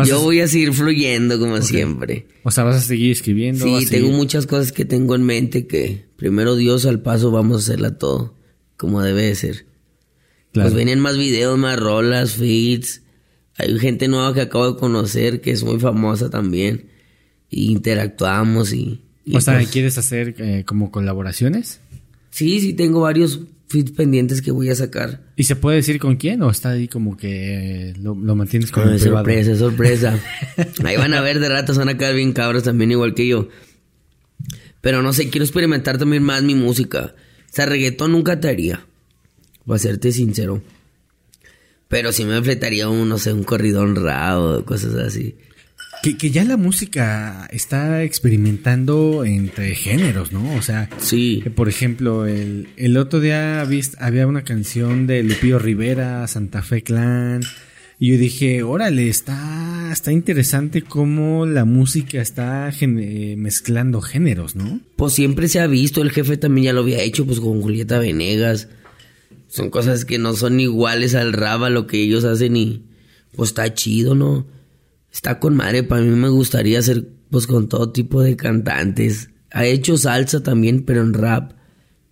Yo a- voy a seguir fluyendo como siempre. O sea, ¿vas a seguir escribiendo? Sí, ¿Vas a tengo seguir- muchas cosas que tengo en mente que primero Dios al paso vamos a hacerla todo como debe de ser. Claro. Pues vienen más videos, más rolas, feeds. Hay gente nueva que acabo de conocer que es muy famosa también. Y interactuamos y... y o sea, pues, ¿quieres hacer eh, como colaboraciones? Sí, sí, tengo varios feeds pendientes que voy a sacar. ¿Y se puede decir con quién? ¿O está ahí como que lo, lo mantienes como privado? sorpresa, sorpresa. Ahí van a ver de rato, van a quedar bien cabros también igual que yo. Pero no sé, quiero experimentar también más mi música. O sea, reggaetón nunca te haría. Para serte sincero. Pero sí me fletaría un, no sé, un corrido honrado, cosas así. Que, que ya la música está experimentando entre géneros, ¿no? O sea, Sí. por ejemplo, el, el otro día había una canción de Lupillo Rivera, Santa Fe Clan, y yo dije, órale, está, está interesante cómo la música está mezclando géneros, ¿no? Pues siempre se ha visto, el jefe también ya lo había hecho, pues con Julieta Venegas. Son cosas que no son iguales al rap, a lo que ellos hacen y pues está chido, ¿no? Está con madre, para mí me gustaría hacer pues con todo tipo de cantantes. Ha hecho salsa también, pero en rap.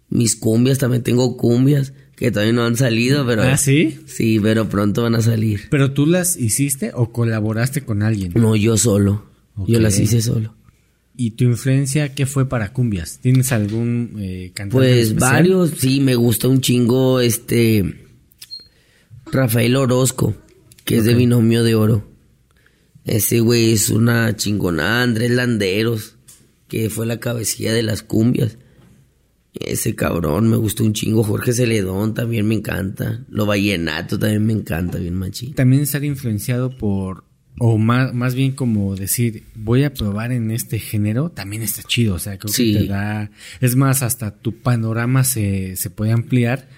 Mis cumbias, también tengo cumbias que todavía no han salido, pero... ¿Ah, sí? Sí, pero pronto van a salir. ¿Pero tú las hiciste o colaboraste con alguien? No, yo solo. Yo las hice solo. ¿Y tu influencia qué fue para cumbias? ¿Tienes algún eh, cantante Pues especial? varios, sí, me gusta un chingo este Rafael Orozco, que es de Binomio de Oro. Ese güey es una chingonada, Andrés Landeros, que fue la cabecilla de las cumbias. Ese cabrón me gustó un chingo. Jorge Celedón también me encanta. Lo vallenato también me encanta, bien machín. También estar influenciado por, o más, más bien como decir, voy a probar en este género, también está chido. O sea, creo Sí. que te da, es más, hasta tu panorama se, se puede ampliar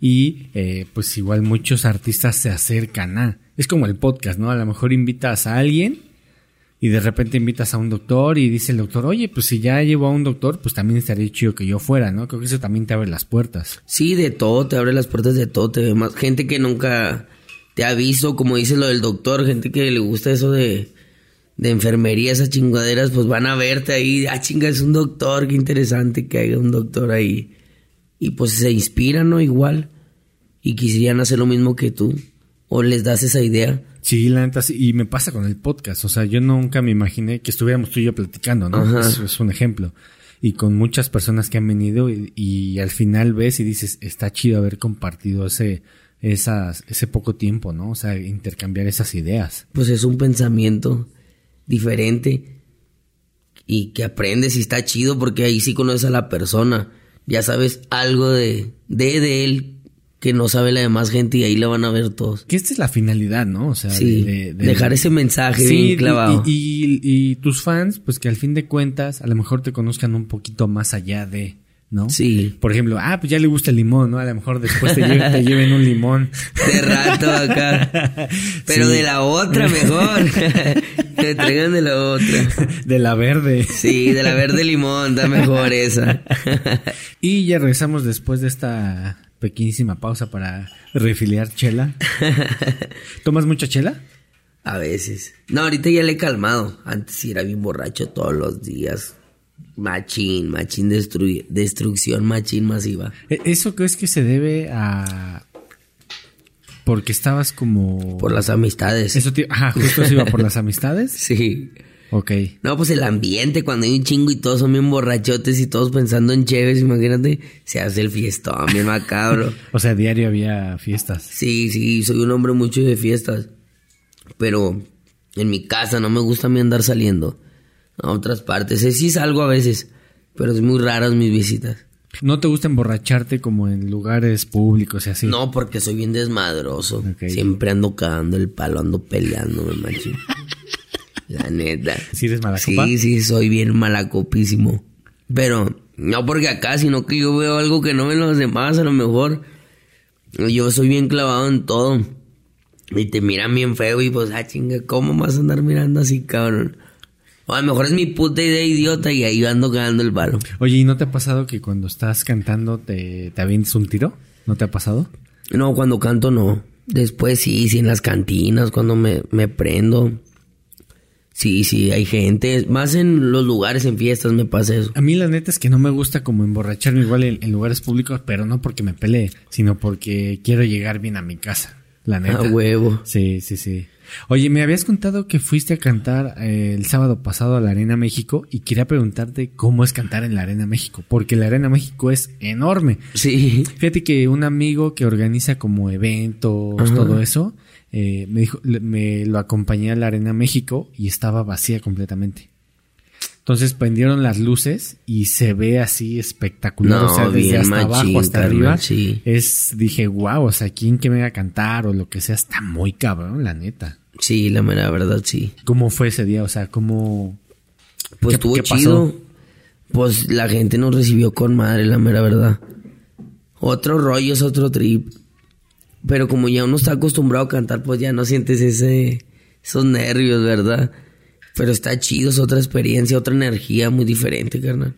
y eh, pues igual muchos artistas se acercan a. Es como el podcast, ¿no? A lo mejor invitas a alguien y de repente invitas a un doctor y dice el doctor, oye, pues si ya llevo a un doctor, pues también estaría chido que yo fuera, ¿no? Creo que eso también te abre las puertas. Sí, de todo, te abre las puertas de todo, te ve más gente que nunca te ha visto, como dice lo del doctor, gente que le gusta eso de, de enfermería, esas chingaderas, pues van a verte ahí, ah chinga, es un doctor, qué interesante que haya un doctor ahí. Y pues se inspiran, ¿no? Igual. Y quisieran hacer lo mismo que tú. O les das esa idea. Sí, la neta, sí. Y me pasa con el podcast. O sea, yo nunca me imaginé que estuviéramos tú y yo platicando, ¿no? Es, es un ejemplo. Y con muchas personas que han venido y, y al final ves y dices, está chido haber compartido ese, esas, ese poco tiempo, ¿no? O sea, intercambiar esas ideas. Pues es un pensamiento diferente. Y que aprendes y está chido porque ahí sí conoces a la persona. Ya sabes algo de, de, de él que no sabe la demás gente y ahí lo van a ver todos. Que esta es la finalidad, ¿no? O sea, Sí, de- de- de- dejar ese mensaje Sí, bien clavado. Y, y- y tus fans, pues que al fin de cuentas, a lo mejor te conozcan un poquito más allá de, ¿no? Sí. Por ejemplo, ah, pues ya le gusta el limón, ¿no? A lo mejor después te, lle- te lleven un limón. De rato acá. Pero Sí. de la otra mejor. que traigan de la otra. De la verde. Sí, de la verde limón, está mejor esa. Y ya regresamos después de esta pequeñísima pausa para refiliar chela. ¿Tomas mucha chela? A veces. No, ahorita ya le he calmado. Antes era bien borracho todos los días. Machín, machín destru- destrucción, machín masiva. E- ¿Eso crees que se debe a... porque estabas como... Por las amistades. Eso te... Ajá, justo eso iba por las amistades. Sí. Ok. No, pues el ambiente, cuando hay un chingo y todos son bien borrachotes y todos pensando en chéves, imagínate, se hace el fiestón, bien macabro. O sea, diario había fiestas. Sí, sí, soy un hombre mucho de fiestas. Pero en mi casa no me gusta a mí andar saliendo a otras partes. Eh, Sí salgo a veces, pero es muy raras mis visitas. ¿No te gusta emborracharte como en lugares públicos y así? No, porque soy bien desmadroso. Siempre ando cagando el palo, ando peleándome, macho. La neta. ¿Sí eres mala copa? Sí, sí, soy bien malacopísimo. Pero no porque acá, sino que yo veo algo que no ven los demás, a lo mejor. Yo soy bien clavado en todo. Y te miran bien feo y pues, ah, chinga, ¿cómo vas a andar mirando así, cabrón? O a lo mejor es mi puta idea idiota y ahí ando cagando el palo. Oye, ¿y no te ha pasado que cuando estás cantando te, te avientes un tiro? ¿No te ha pasado? No, cuando canto no. Después sí, sí en las cantinas, cuando me, me prendo. Sí, sí, hay gente. Más en los lugares, en fiestas me pasa eso. A mí la neta es que no me gusta como emborracharme igual en, en lugares públicos, pero no porque me pelee, sino porque quiero llegar bien a mi casa. La neta. A huevo. Sí, sí, sí. Oye, me habías contado que fuiste a cantar eh, el sábado pasado a la Arena México y quería preguntarte cómo es cantar en la Arena México, porque la Arena México es enorme. Sí. Fíjate que un amigo que organiza como eventos, Ajá. todo eso, eh, me dijo, me lo acompañé a la Arena México y estaba vacía completamente. Entonces prendieron las luces y se ve así espectacular, No, o sea, desde bien hasta machín, abajo hasta arriba. Es, dije, wow, o sea, quien que me venga a cantar o lo que sea, está muy cabrón, la neta. Sí, la mera verdad, sí. ¿Cómo fue ese día? O sea, ¿cómo...? Pues ¿Qué- estuvo qué pasó? chido. Pues la gente nos recibió con madre, la mera verdad. Otro rollo es otro trip. Pero como ya uno está acostumbrado a cantar, pues ya no sientes ese, esos nervios, ¿verdad? Pero está chido, es otra experiencia, otra energía muy diferente, carnal.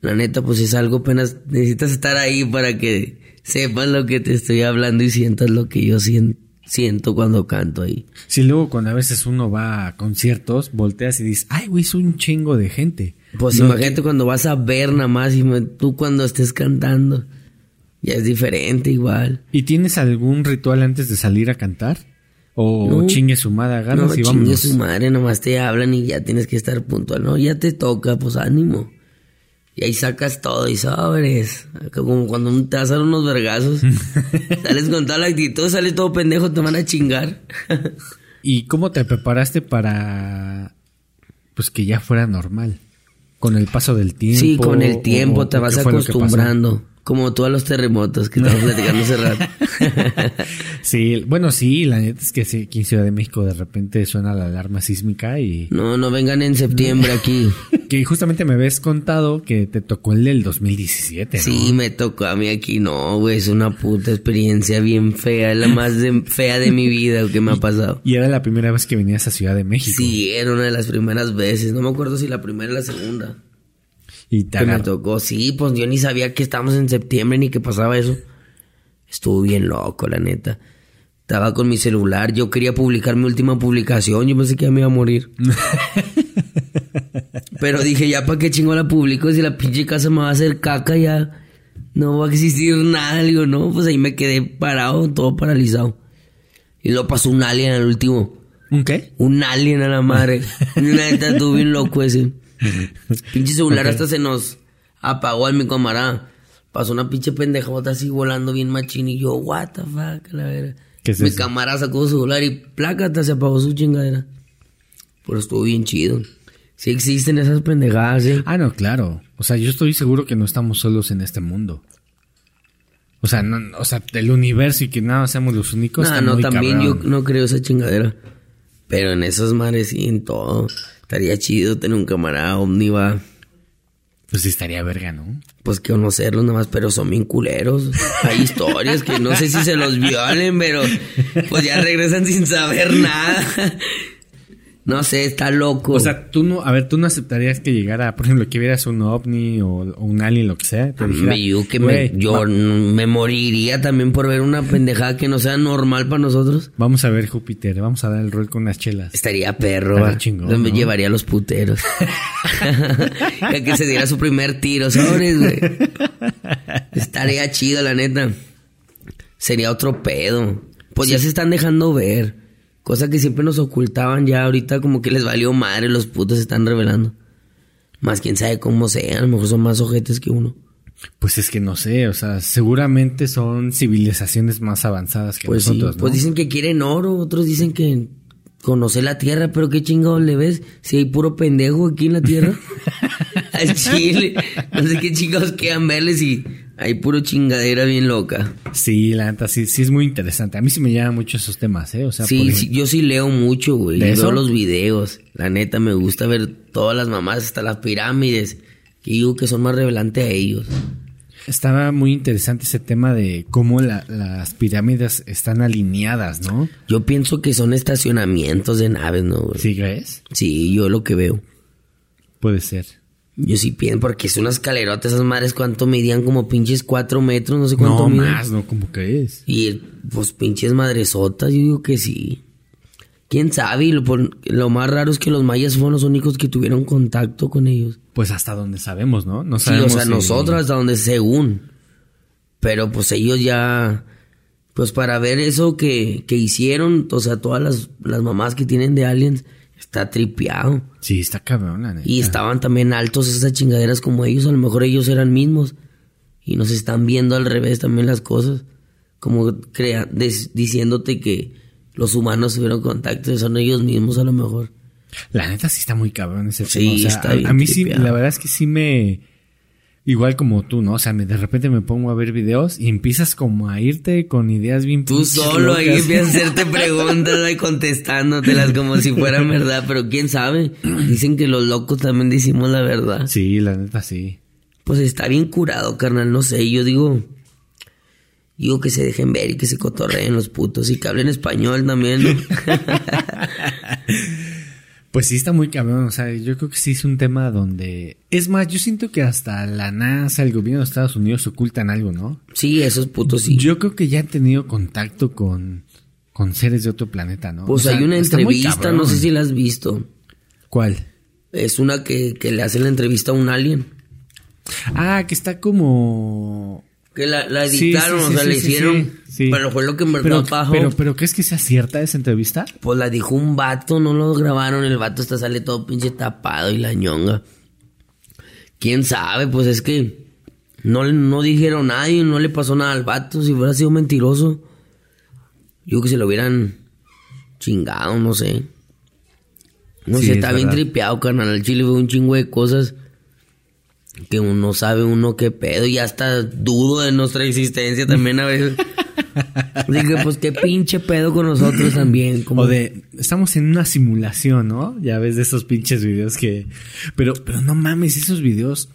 La neta, pues es algo apenas necesitas estar ahí para que sepas lo que te estoy hablando y sientas lo que yo sien- siento cuando canto ahí. Si luego cuando a veces uno va a conciertos, volteas y dices, ay, güey, soy un chingo de gente. Pues No, imagínate cuando vas a ver nada más y me- tú cuando estés cantando. Ya es diferente igual. ¿Y tienes algún ritual antes de salir a cantar? ¿O No. chingue su madre, agarras no, y chingue vámonos? su madre, nomás te hablan y ya tienes que estar puntual. No, ya te toca, pues ánimo. Y ahí sacas todo y sobres. Como cuando te vas a dar unos vergazos. sales con toda la actitud, sales todo pendejo, te van a chingar. ¿Y cómo te preparaste para pues que ya fuera normal? Con el paso del tiempo. sí, con el tiempo o te vas acostumbrando. Como tú a los terremotos que estamos platicando hace rato. Sí, bueno, sí, la neta es que sí, aquí en Ciudad de México de repente suena la alarma sísmica y no, no vengan en septiembre aquí. que justamente me habías contado que te tocó el del 2017, ¿no? Sí, me tocó a mí aquí, no, güey, es una puta experiencia bien fea, la más de- fea de mi vida que me ha pasado. Y era la primera vez que venías a Ciudad de México. Sí, era una de las primeras veces, no me acuerdo si la primera o la segunda. Y te Que me tocó, sí, pues yo ni sabía que estábamos en septiembre ni que pasaba eso. Estuvo bien loco, la neta. Estaba con mi celular, yo quería publicar mi última publicación, yo pensé que ya me iba a morir. Pero dije, ya para qué chingo la publico si la pinche casa me va a hacer caca ya. No va a existir nada, digo, no, pues ahí me quedé parado, todo paralizado. Y luego pasó un alien al último. ¿Un qué? Un alien a la madre. Neta, estuvo bien loco ese. Pinche celular hasta se nos apagó en mi camarada. Pasó una pinche pendejota así volando bien machín y yo, what the fuck, la verdad. ¿Qué es mi camarada sacó su celular y plácata se apagó su chingadera. Pero estuvo bien chido. Sí existen esas pendejadas, ¿eh? Ah, no, claro. O sea, yo estoy seguro que no estamos solos en este mundo. O sea, no, o sea, del universo y que nada seamos los únicos. No, no, también cabrón. yo no creo esa chingadera. Pero en esas mares sí, en todo. Estaría chido tener un camarada omniva. Pues sí estaría verga, ¿no? Pues conocerlos nomás, pero son bien culeros. Hay historias que no sé si se los violen, pero pues ya regresan sin saber nada. No sé, está loco. O sea, tú no, a ver, tú no aceptarías que llegara, por ejemplo, que vieras un ovni o, o un alien, lo que sea. Te dijera, yo que "Güey, me, yo me moriría también por ver una pendejada que no sea normal para nosotros. vamos a ver Júpiter, vamos a dar el rol con unas chelas. Estaría perro, Estaría chingón, Yo me ¿no? llevaría a los puteros. que, que se diera su primer tiro, ¿sabes, güey? Estaría chido, la neta. Sería otro pedo. Pues ya se están dejando ver. Cosa que siempre nos ocultaban ya ahorita como que les valió madre, los putos se están revelando. Más quién sabe cómo sean, a lo mejor son más ojetes que uno. Pues es que no sé, o sea, seguramente son civilizaciones más avanzadas que Pues sí, nosotros, ¿no? pues dicen que quieren oro, otros dicen que conoce la tierra, pero qué chingado le ves si hay puro pendejo aquí en la tierra. Al chile, no sé qué chingados quedan verles y hay puro chingadera bien loca. Sí, la neta, sí, sí es muy interesante. A mí sí me llaman mucho esos temas, ¿eh? O sea, Sí, sí, yo sí leo mucho, güey. ¿De Veo eso? los videos. La neta, me gusta ver todas las mamás, hasta las pirámides. Que digo que son más revelantes a ellos. Estaba muy interesante ese tema de cómo la- las pirámides están alineadas, ¿no? Yo pienso que son estacionamientos de naves, ¿no, güey? ¿Sí crees? Sí, yo lo que veo. Puede ser. Yo sí pienso, porque es una escalerota, esas madres, ¿cuánto medían? Como pinches cuatro metros, no sé cuánto No más, ¿no? ¿Cómo crees? Y pues pinches madresotas, yo digo que sí. ¿Quién sabe? Y lo, por- lo más raro es que los mayas fueron los únicos que tuvieron contacto con ellos. Pues hasta donde sabemos, ¿no? No Sí, sabemos o sea, si- nosotros hasta donde según. Pero pues ellos ya... Pues para ver eso que, que hicieron, o sea, todas las, las mamás que tienen de aliens, está tripeado. Sí, está cabrón, la neta. Y estaban también altos esas chingaderas como ellos, a lo mejor ellos eran mismos. Y nos están viendo al revés también las cosas. Como crea, diciéndote que los humanos tuvieron contacto, son ellos mismos a lo mejor. La neta sí está muy cabrón ese Sí, tema. O sea, está a- bien a, mí sí, la verdad es que sí me... Igual como tú, ¿no? O sea, me, de repente me pongo a ver videos y empiezas como a irte con ideas bien Tú solo ahí locas. empiezas a hacerte preguntas y contestándotelas como si fueran verdad, pero quién sabe. Dicen que los locos también decimos la verdad. Sí, la neta sí. Pues está bien curado, carnal, no sé, yo digo... Digo que se dejen ver y que se cotorreen los putos y que hablen español también, ¿no? Pues sí está muy cabrón, o sea, yo creo que sí es un tema donde... Es más, yo siento que hasta la NASA, el gobierno de Estados Unidos ocultan algo, ¿no? Sí, esos putos sí. Yo creo que ya han tenido contacto con, con seres de otro planeta, ¿no? Pues O sea, hay una entrevista, no sé si la has visto. ¿Cuál? Es una que, que le hacen la entrevista a un alien. Ah, que está como... Que la, la editaron, sí, o sea, sí, sí, hicieron. Pero fue lo que en verdad Pero, pero, pero, ¿crees que sea cierta esa entrevista? Pues la dijo un vato, no lo grabaron. El vato está sale todo pinche tapado y la ñonga. Quién sabe, pues es que no, no dijeron nada y no le pasó nada al vato. Si hubiera sido mentiroso, yo que se lo hubieran chingado, no sé. No sé, es está bien tripeado, carnal. El chile ve un chingo de cosas que uno sabe uno qué pedo y hasta dudo de nuestra existencia también a veces. Dije, pues qué pinche pedo con nosotros también. Como O de, estamos en una simulación, ¿no? Ya ves de esos pinches videos que... Pero, pero no mames, esos videos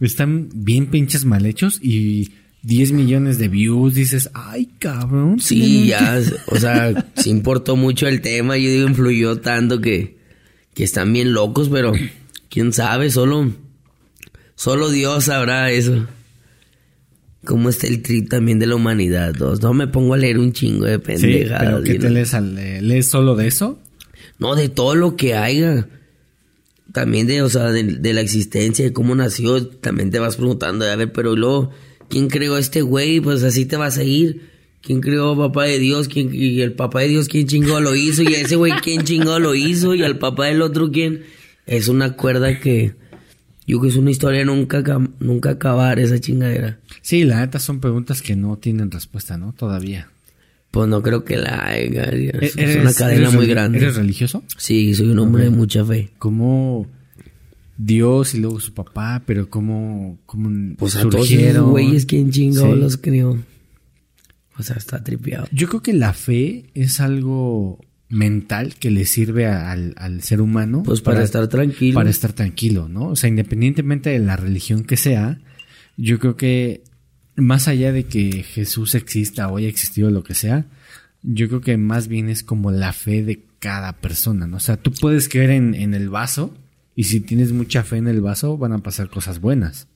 están bien pinches mal hechos y 10 millones de views. Dices, ay, cabrón. Sí, ya, o sea, sí importó mucho el tema, yo digo, influyó tanto que, que están bien locos, pero quién sabe, solo, solo Dios sabrá eso. Cómo está el trip también de la humanidad, dos. No me pongo a leer un chingo de Sí, pendejadas. pero ¿qué ¿sí, te no? lees, al- lees solo de eso? No, de todo lo que haya. También de, o sea, de, de la existencia, de cómo nació, también te vas preguntando, a ver, pero luego, ¿quién creó este güey? Pues así te vas a ir. ¿Quién creó papá de Dios? ¿Quién, y el papá de Dios, ¿quién chingó lo hizo? Y a ese güey, ¿quién chingó lo hizo? Y al papá del otro, ¿quién? Es una cuerda que, yo creo que es una historia nunca, nunca acabar esa chingadera. Sí, la neta son preguntas que no tienen respuesta, ¿no? Todavía. Pues no creo que la haya. Es, ¿Eres- es una cadena muy grande. ¿Eres religioso? Sí, soy un hombre de mucha fe. Como Dios y luego su papá, pero cómo, cómo Pues a todos esos surgieron. güeyes, ¿quién chingado Sí. los crió? O sea, está tripeado. Yo creo que la fe es algo mental que le sirve a- al, al ser humano. Pues para, estar tranquilo. Para estar tranquilo, ¿no? O sea, independientemente de la religión que sea, yo creo que más allá de que Jesús exista o haya existido lo que sea, yo creo que más bien es como la fe de cada persona, ¿no? O sea, tú puedes creer en, en el vaso y si tienes mucha fe en el vaso van a pasar cosas buenas.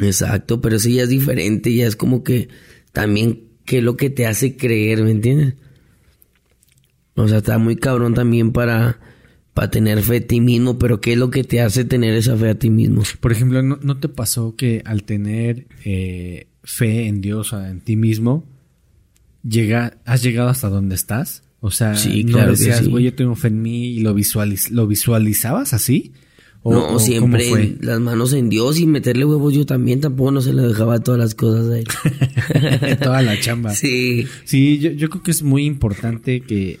Exacto, pero sí ya es diferente, ya es como que también qué es lo que te hace creer, ¿me entiendes? O sea, está muy cabrón también para, para tener fe a ti mismo, pero qué es lo que te hace tener esa fe a ti mismo. Por ejemplo, ¿no, no te pasó que al tener eh, fe en Dios o en ti mismo, llega, has llegado hasta donde estás? O sea, Sí, no claro decías, sí. güey, yo tengo fe en mí y lo, visualiz lo visualizabas así. ¿O- o no, siempre cómo fue? las manos en Dios y meterle huevos yo también, tampoco no se le dejaba todas las cosas a él. Toda la chamba. sí, Sí, yo, yo creo que es muy importante que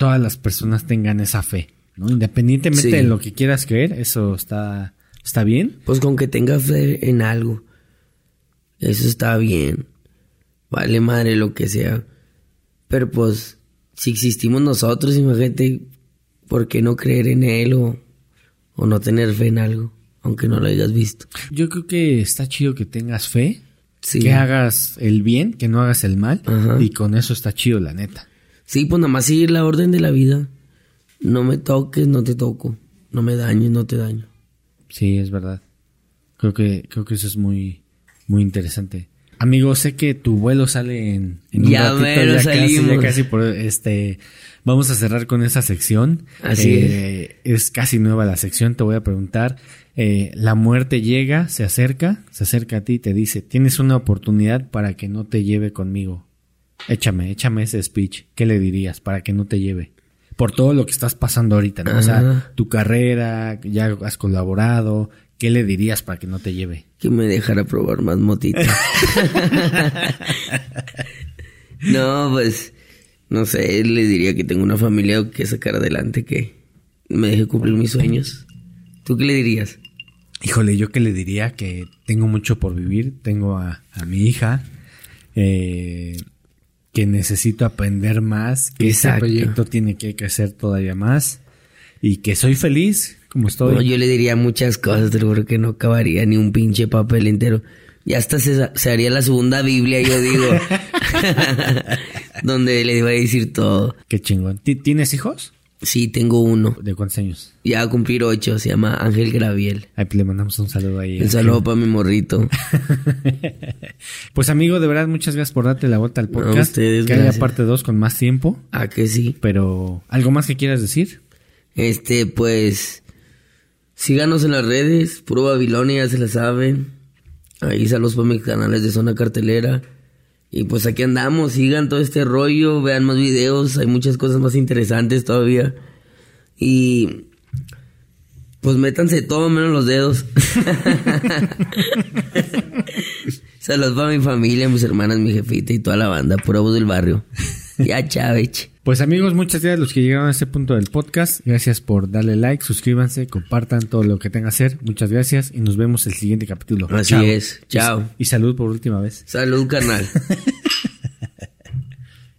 todas las personas tengan esa fe, ¿no? Independientemente Sí. de lo que quieras creer, eso está, está bien. pues con que tenga fe en algo, eso está bien. Vale madre lo que sea. Pero pues, si existimos nosotros, imagínate, ¿por qué no creer en él o, o no tener fe en algo? Aunque no lo hayas visto. Yo creo que está chido que tengas fe, Sí. que hagas el bien, que no hagas el mal, Ajá. y con eso está chido, la neta. Sí, pues nada más seguir la orden de la vida. No me toques, no te toco. No me dañes, no te daño. Sí, es verdad. Creo que, creo que eso es muy, muy interesante. Amigo, sé que tu vuelo sale en, en un Ya ratito, mero ya casi, ya casi por este. Vamos a cerrar con esa sección. Así Eh, es. casi nueva la sección. Te voy a preguntar. eh, la muerte llega, se acerca, se acerca a ti y te dice: Tienes una oportunidad para que no te lleve conmigo. Échame, échame ese speech. ¿Qué le dirías para que no te lleve? Por todo lo que estás pasando ahorita, ¿no? O sea, tu carrera, ya has colaborado. ¿Qué le dirías para que no te lleve? Que me dejara probar más motitas. no, pues, no sé, le diría que tengo una familia que sacar adelante, que me deje cumplir mis sueños. ¿Tú qué le dirías? Híjole, yo que le diría que tengo mucho por vivir, tengo a, a mi hija, eh, que necesito aprender más, que este Exacto. proyecto tiene que crecer todavía más y que soy feliz como estoy. No, yo le diría muchas cosas, lo juro que no acabaría ni un pinche papel entero. Ya hasta se, se haría la segunda Biblia, yo digo. Donde le iba a decir todo. Qué chingón. ¿Ti- ¿Tienes hijos? Sí, tengo uno. ¿De cuántos años? Ya va a cumplir ocho, se llama Ángel Graviel. Ahí pues, le mandamos un saludo ahí. Un saludo para mi morrito. Pues amigo, de verdad, muchas gracias por darte la vuelta al A podcast. ustedes, que haya parte 2 con más tiempo. ¿A que sí? Pero, ¿algo más que quieras decir? Este, pues, síganos en las redes, puro Babilonia, ya se la saben. Ahí saludos para mis canales de zona cartelera. Y pues aquí andamos, sigan todo este rollo, vean más videos, hay muchas cosas más interesantes todavía. Y pues métanse todo menos los dedos. Saludos para mi familia, mis hermanas, mi jefita y toda la banda, pura voz del barrio. Ya, chavech. Pues amigos, muchas gracias a los que llegaron a este punto del podcast. Gracias por darle like, suscríbanse, compartan todo lo que tenga que hacer. Muchas gracias y nos vemos el siguiente capítulo. Así Chao. es. Chao. Y salud por última vez. Salud, carnal.